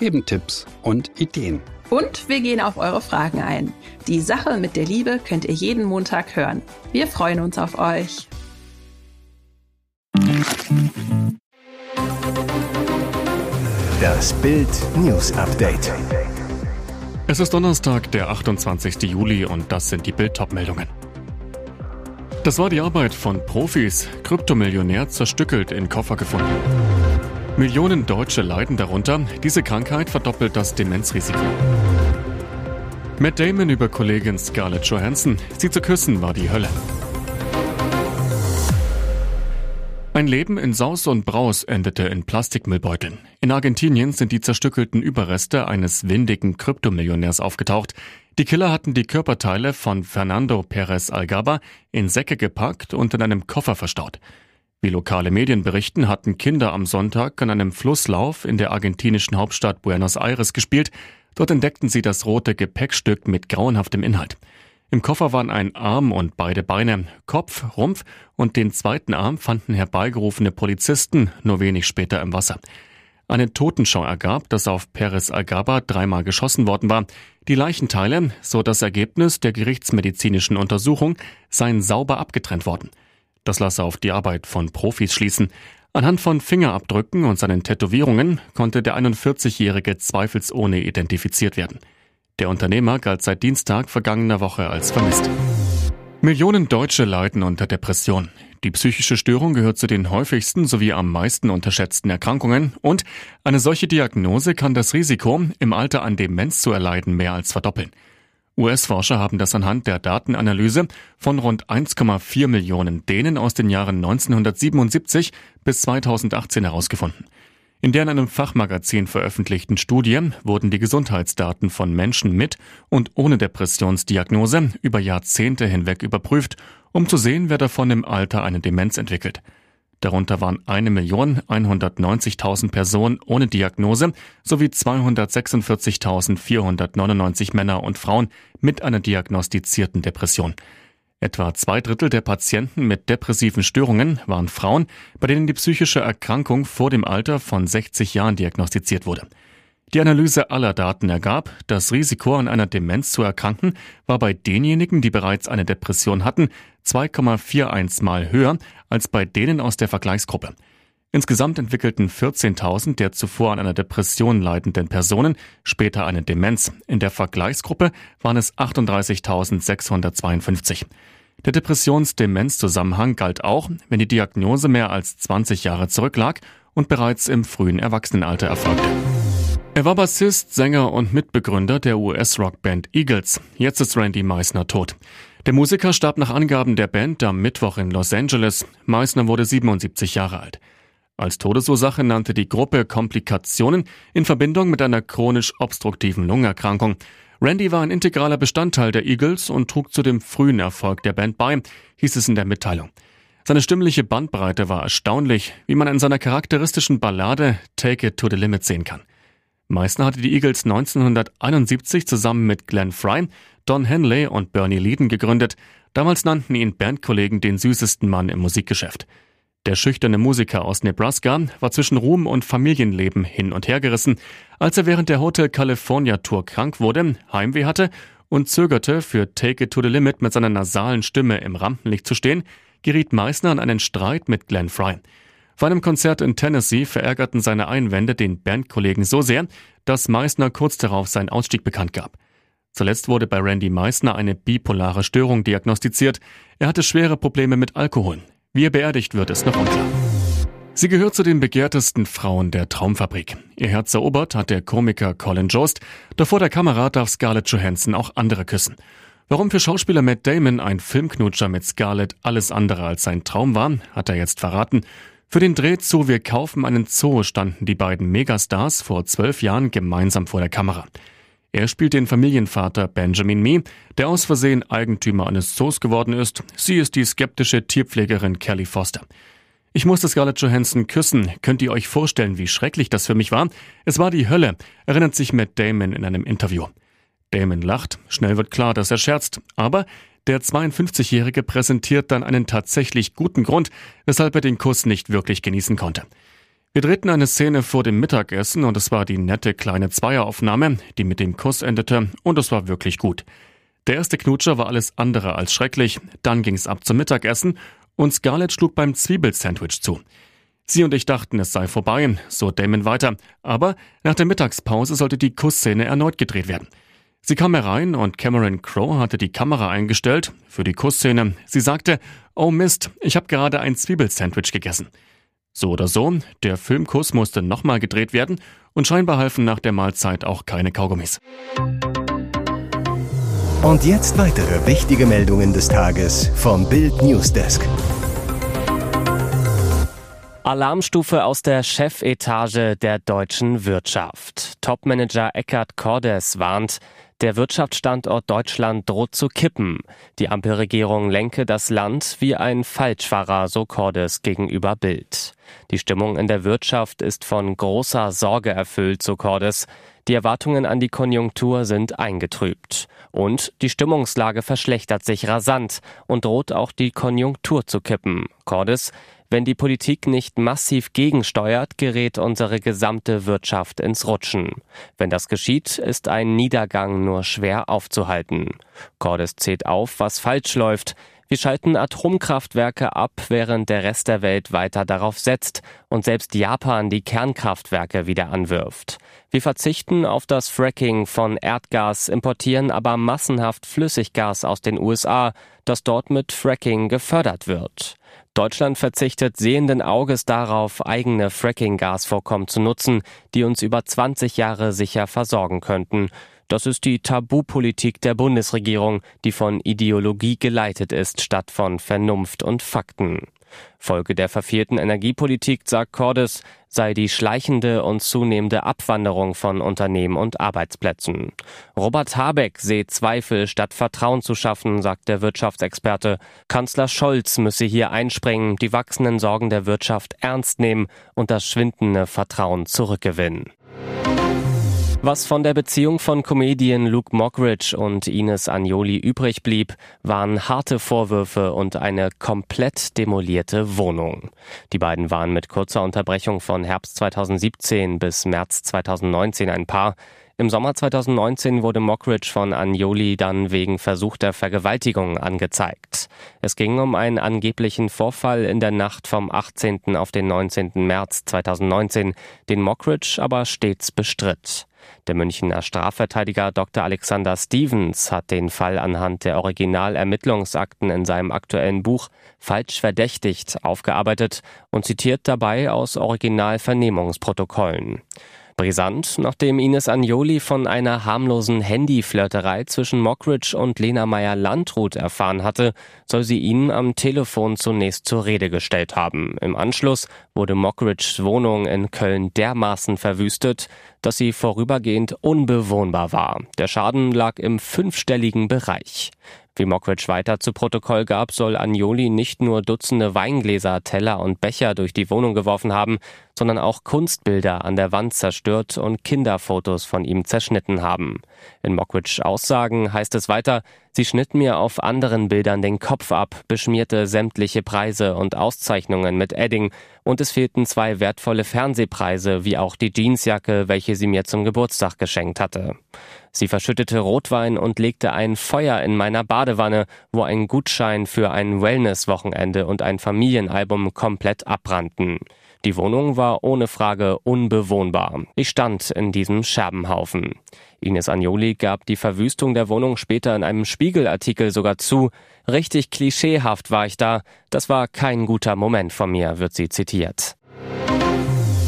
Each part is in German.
geben Tipps und Ideen. Und wir gehen auf eure Fragen ein. Die Sache mit der Liebe könnt ihr jeden Montag hören. Wir freuen uns auf euch. Das Bild News Update. Es ist Donnerstag, der 28. Juli und das sind die Bild meldungen Das war die Arbeit von Profis. Kryptomillionär zerstückelt in Koffer gefunden. Millionen Deutsche leiden darunter. Diese Krankheit verdoppelt das Demenzrisiko. Matt Damon über Kollegin Scarlett Johansson. Sie zu küssen war die Hölle. Ein Leben in Saus und Braus endete in Plastikmüllbeuteln. In Argentinien sind die zerstückelten Überreste eines windigen Kryptomillionärs aufgetaucht. Die Killer hatten die Körperteile von Fernando Perez Algaba in Säcke gepackt und in einem Koffer verstaut. Wie lokale Medien berichten, hatten Kinder am Sonntag an einem Flusslauf in der argentinischen Hauptstadt Buenos Aires gespielt. Dort entdeckten sie das rote Gepäckstück mit grauenhaftem Inhalt. Im Koffer waren ein Arm und beide Beine, Kopf, Rumpf und den zweiten Arm fanden herbeigerufene Polizisten nur wenig später im Wasser. Eine Totenschau ergab, dass auf Perez Algaba dreimal geschossen worden war. Die Leichenteile, so das Ergebnis der gerichtsmedizinischen Untersuchung, seien sauber abgetrennt worden. Das lasse auf die Arbeit von Profis schließen. Anhand von Fingerabdrücken und seinen Tätowierungen konnte der 41-Jährige zweifelsohne identifiziert werden. Der Unternehmer galt seit Dienstag vergangener Woche als vermisst. Millionen Deutsche leiden unter Depression. Die psychische Störung gehört zu den häufigsten sowie am meisten unterschätzten Erkrankungen und eine solche Diagnose kann das Risiko, im Alter an Demenz zu erleiden, mehr als verdoppeln. US-Forscher haben das anhand der Datenanalyse von rund 1,4 Millionen Dänen aus den Jahren 1977 bis 2018 herausgefunden. In der in einem Fachmagazin veröffentlichten Studie wurden die Gesundheitsdaten von Menschen mit und ohne Depressionsdiagnose über Jahrzehnte hinweg überprüft, um zu sehen, wer davon im Alter eine Demenz entwickelt. Darunter waren 1.190.000 Personen ohne Diagnose sowie 246.499 Männer und Frauen mit einer diagnostizierten Depression. Etwa zwei Drittel der Patienten mit depressiven Störungen waren Frauen, bei denen die psychische Erkrankung vor dem Alter von 60 Jahren diagnostiziert wurde. Die Analyse aller Daten ergab, das Risiko an einer Demenz zu erkranken war bei denjenigen, die bereits eine Depression hatten, 2,41 mal höher als bei denen aus der Vergleichsgruppe. Insgesamt entwickelten 14.000 der zuvor an einer Depression leidenden Personen später eine Demenz. In der Vergleichsgruppe waren es 38.652. Der Depressions-Demenz-Zusammenhang galt auch, wenn die Diagnose mehr als 20 Jahre zurücklag und bereits im frühen Erwachsenenalter erfolgte. Er war Bassist, Sänger und Mitbegründer der US-Rockband Eagles. Jetzt ist Randy Meisner tot. Der Musiker starb nach Angaben der Band am Mittwoch in Los Angeles. Meisner wurde 77 Jahre alt. Als Todesursache nannte die Gruppe Komplikationen in Verbindung mit einer chronisch obstruktiven Lungenerkrankung. Randy war ein integraler Bestandteil der Eagles und trug zu dem frühen Erfolg der Band bei, hieß es in der Mitteilung. Seine stimmliche Bandbreite war erstaunlich, wie man in seiner charakteristischen Ballade Take It to the Limit sehen kann. Meistens hatte die Eagles 1971 zusammen mit Glenn Fry, Don Henley und Bernie Leadon gegründet. Damals nannten ihn Bandkollegen den süßesten Mann im Musikgeschäft. Der schüchterne Musiker aus Nebraska war zwischen Ruhm und Familienleben hin und her gerissen, als er während der Hotel California Tour krank wurde, Heimweh hatte und zögerte, für Take It to the Limit mit seiner nasalen Stimme im Rampenlicht zu stehen, geriet Meissner an einen Streit mit Glenn Fry. Vor einem Konzert in Tennessee verärgerten seine Einwände den Bandkollegen so sehr, dass Meissner kurz darauf seinen Ausstieg bekannt gab. Zuletzt wurde bei Randy Meissner eine bipolare Störung diagnostiziert. Er hatte schwere Probleme mit Alkohol. Wie er beerdigt wird, ist noch unklar. Sie gehört zu den begehrtesten Frauen der Traumfabrik. Ihr Herz erobert hat der Komiker Colin Jost, doch vor der Kamera darf Scarlett Johansson auch andere küssen. Warum für Schauspieler Matt Damon ein Filmknutscher mit Scarlett alles andere als sein Traum war, hat er jetzt verraten. Für den Dreh zu Wir kaufen einen Zoo standen die beiden Megastars vor zwölf Jahren gemeinsam vor der Kamera. Er spielt den Familienvater Benjamin Mee, der aus Versehen Eigentümer eines Zoos geworden ist. Sie ist die skeptische Tierpflegerin Kelly Foster. Ich musste Scarlett Johansson küssen. Könnt ihr euch vorstellen, wie schrecklich das für mich war? Es war die Hölle, erinnert sich Matt Damon in einem Interview. Damon lacht, schnell wird klar, dass er scherzt, aber der 52-Jährige präsentiert dann einen tatsächlich guten Grund, weshalb er den Kuss nicht wirklich genießen konnte. Wir drehten eine Szene vor dem Mittagessen und es war die nette kleine Zweieraufnahme, die mit dem Kuss endete und es war wirklich gut. Der erste Knutscher war alles andere als schrecklich, dann ging's ab zum Mittagessen und Scarlett schlug beim Zwiebelsandwich zu. Sie und ich dachten, es sei vorbei, so Damon weiter, aber nach der Mittagspause sollte die Kussszene erneut gedreht werden. Sie kam herein und Cameron Crowe hatte die Kamera eingestellt für die Kussszene. Sie sagte, oh Mist, ich habe gerade ein Zwiebelsandwich gegessen. So oder so, der Filmkuss musste nochmal gedreht werden und scheinbar halfen nach der Mahlzeit auch keine Kaugummis. Und jetzt weitere wichtige Meldungen des Tages vom Bild Newsdesk. Alarmstufe aus der Chefetage der deutschen Wirtschaft. Topmanager Eckhard Cordes warnt, der Wirtschaftsstandort Deutschland droht zu kippen. Die Ampelregierung lenke das Land wie ein Falschfahrer, so Cordes gegenüber Bild. Die Stimmung in der Wirtschaft ist von großer Sorge erfüllt, so Cordes. Die Erwartungen an die Konjunktur sind eingetrübt. Und die Stimmungslage verschlechtert sich rasant und droht auch die Konjunktur zu kippen. Cordes, wenn die Politik nicht massiv gegensteuert, gerät unsere gesamte Wirtschaft ins Rutschen. Wenn das geschieht, ist ein Niedergang nur schwer aufzuhalten. Cordes zählt auf, was falsch läuft. Wir schalten Atomkraftwerke ab, während der Rest der Welt weiter darauf setzt und selbst Japan die Kernkraftwerke wieder anwirft. Wir verzichten auf das Fracking von Erdgas, importieren aber massenhaft Flüssiggas aus den USA, das dort mit Fracking gefördert wird. Deutschland verzichtet sehenden Auges darauf, eigene Fracking-Gasvorkommen zu nutzen, die uns über 20 Jahre sicher versorgen könnten. Das ist die Tabupolitik der Bundesregierung, die von Ideologie geleitet ist, statt von Vernunft und Fakten. Folge der verfehlten Energiepolitik, sagt Cordes, sei die schleichende und zunehmende Abwanderung von Unternehmen und Arbeitsplätzen. Robert Habeck sehe Zweifel statt Vertrauen zu schaffen, sagt der Wirtschaftsexperte. Kanzler Scholz müsse hier einspringen, die wachsenden Sorgen der Wirtschaft ernst nehmen und das schwindende Vertrauen zurückgewinnen. Was von der Beziehung von Comedian Luke Mockridge und Ines Agnoli übrig blieb, waren harte Vorwürfe und eine komplett demolierte Wohnung. Die beiden waren mit kurzer Unterbrechung von Herbst 2017 bis März 2019 ein Paar. Im Sommer 2019 wurde Mockridge von Agnoli dann wegen versuchter Vergewaltigung angezeigt. Es ging um einen angeblichen Vorfall in der Nacht vom 18. auf den 19. März 2019, den Mockridge aber stets bestritt. Der Münchner Strafverteidiger Dr. Alexander Stevens hat den Fall anhand der Originalermittlungsakten in seinem aktuellen Buch Falsch verdächtigt aufgearbeitet und zitiert dabei aus Originalvernehmungsprotokollen. Brisant, nachdem Ines Agnoli von einer harmlosen Handyflirterei zwischen Mockridge und Lena Meyer-Landrut erfahren hatte, soll sie ihn am Telefon zunächst zur Rede gestellt haben. Im Anschluss wurde Mockridges Wohnung in Köln dermaßen verwüstet, dass sie vorübergehend unbewohnbar war. Der Schaden lag im fünfstelligen Bereich. Wie Mockridge weiter zu Protokoll gab, soll Agnoli nicht nur Dutzende Weingläser, Teller und Becher durch die Wohnung geworfen haben, sondern auch Kunstbilder an der Wand zerstört und Kinderfotos von ihm zerschnitten haben. In Mockridge Aussagen heißt es weiter, sie schnitt mir auf anderen Bildern den Kopf ab, beschmierte sämtliche Preise und Auszeichnungen mit Edding und es fehlten zwei wertvolle Fernsehpreise wie auch die Jeansjacke, welche sie mir zum Geburtstag geschenkt hatte. Sie verschüttete Rotwein und legte ein Feuer in meiner Badewanne, wo ein Gutschein für ein Wellness-Wochenende und ein Familienalbum komplett abbrannten. Die Wohnung war ohne Frage unbewohnbar. Ich stand in diesem Scherbenhaufen. Ines Agnoli gab die Verwüstung der Wohnung später in einem Spiegelartikel sogar zu. Richtig klischeehaft war ich da. Das war kein guter Moment von mir, wird sie zitiert.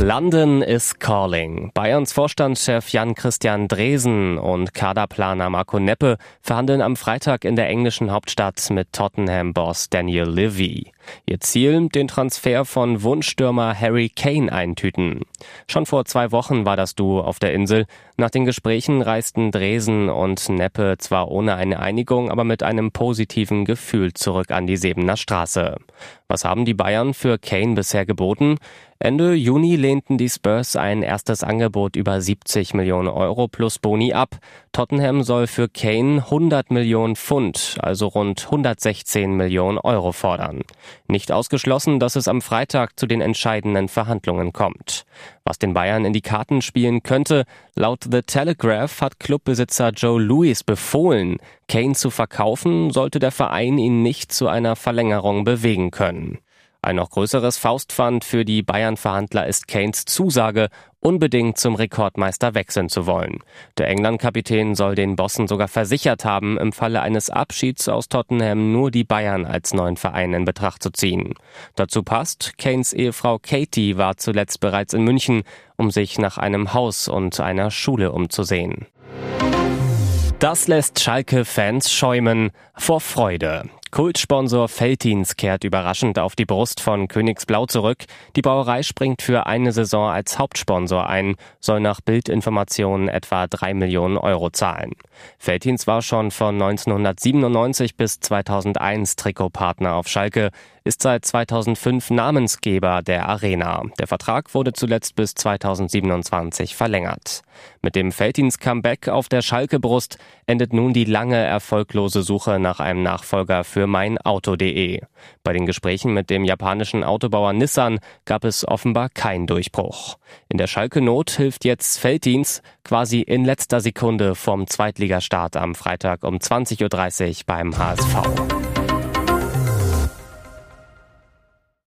London is calling. Bayerns Vorstandschef Jan-Christian Dresen und Kaderplaner Marco Neppe verhandeln am Freitag in der englischen Hauptstadt mit Tottenham-Boss Daniel Levy. Ihr Ziel, den Transfer von Wunschstürmer Harry Kane eintüten. Schon vor zwei Wochen war das Duo auf der Insel. Nach den Gesprächen reisten Dresen und Neppe zwar ohne eine Einigung, aber mit einem positiven Gefühl zurück an die Sebener Straße. Was haben die Bayern für Kane bisher geboten? Ende Juni lehnten die Spurs ein erstes Angebot über 70 Millionen Euro plus Boni ab. Tottenham soll für Kane 100 Millionen Pfund, also rund 116 Millionen Euro fordern. Nicht ausgeschlossen, dass es am Freitag zu den entscheidenden Verhandlungen kommt. Was den Bayern in die Karten spielen könnte, laut The Telegraph hat Clubbesitzer Joe Louis befohlen, Kane zu verkaufen, sollte der Verein ihn nicht zu einer Verlängerung bewegen können. Ein noch größeres Faustpfand für die Bayern-Verhandler ist Kanes Zusage, unbedingt zum Rekordmeister wechseln zu wollen. Der England-Kapitän soll den Bossen sogar versichert haben, im Falle eines Abschieds aus Tottenham nur die Bayern als neuen Verein in Betracht zu ziehen. Dazu passt, Kanes Ehefrau Katie war zuletzt bereits in München, um sich nach einem Haus und einer Schule umzusehen. Das lässt Schalke-Fans schäumen vor Freude. Kultsponsor Feltins kehrt überraschend auf die Brust von Königsblau zurück. Die Brauerei springt für eine Saison als Hauptsponsor ein, soll nach Bildinformationen etwa drei Millionen Euro zahlen. Feltins war schon von 1997 bis 2001 Trikotpartner auf Schalke, ist seit 2005 Namensgeber der Arena. Der Vertrag wurde zuletzt bis 2027 verlängert. Mit dem Feltins Comeback auf der Schalke-Brust endet nun die lange erfolglose Suche nach einem Nachfolger für meinauto.de. Bei den Gesprächen mit dem japanischen Autobauer Nissan gab es offenbar keinen Durchbruch. In der Schalke-Not hilft jetzt Feltins quasi in letzter Sekunde vom Zweitligastart am Freitag um 20.30 Uhr beim HSV.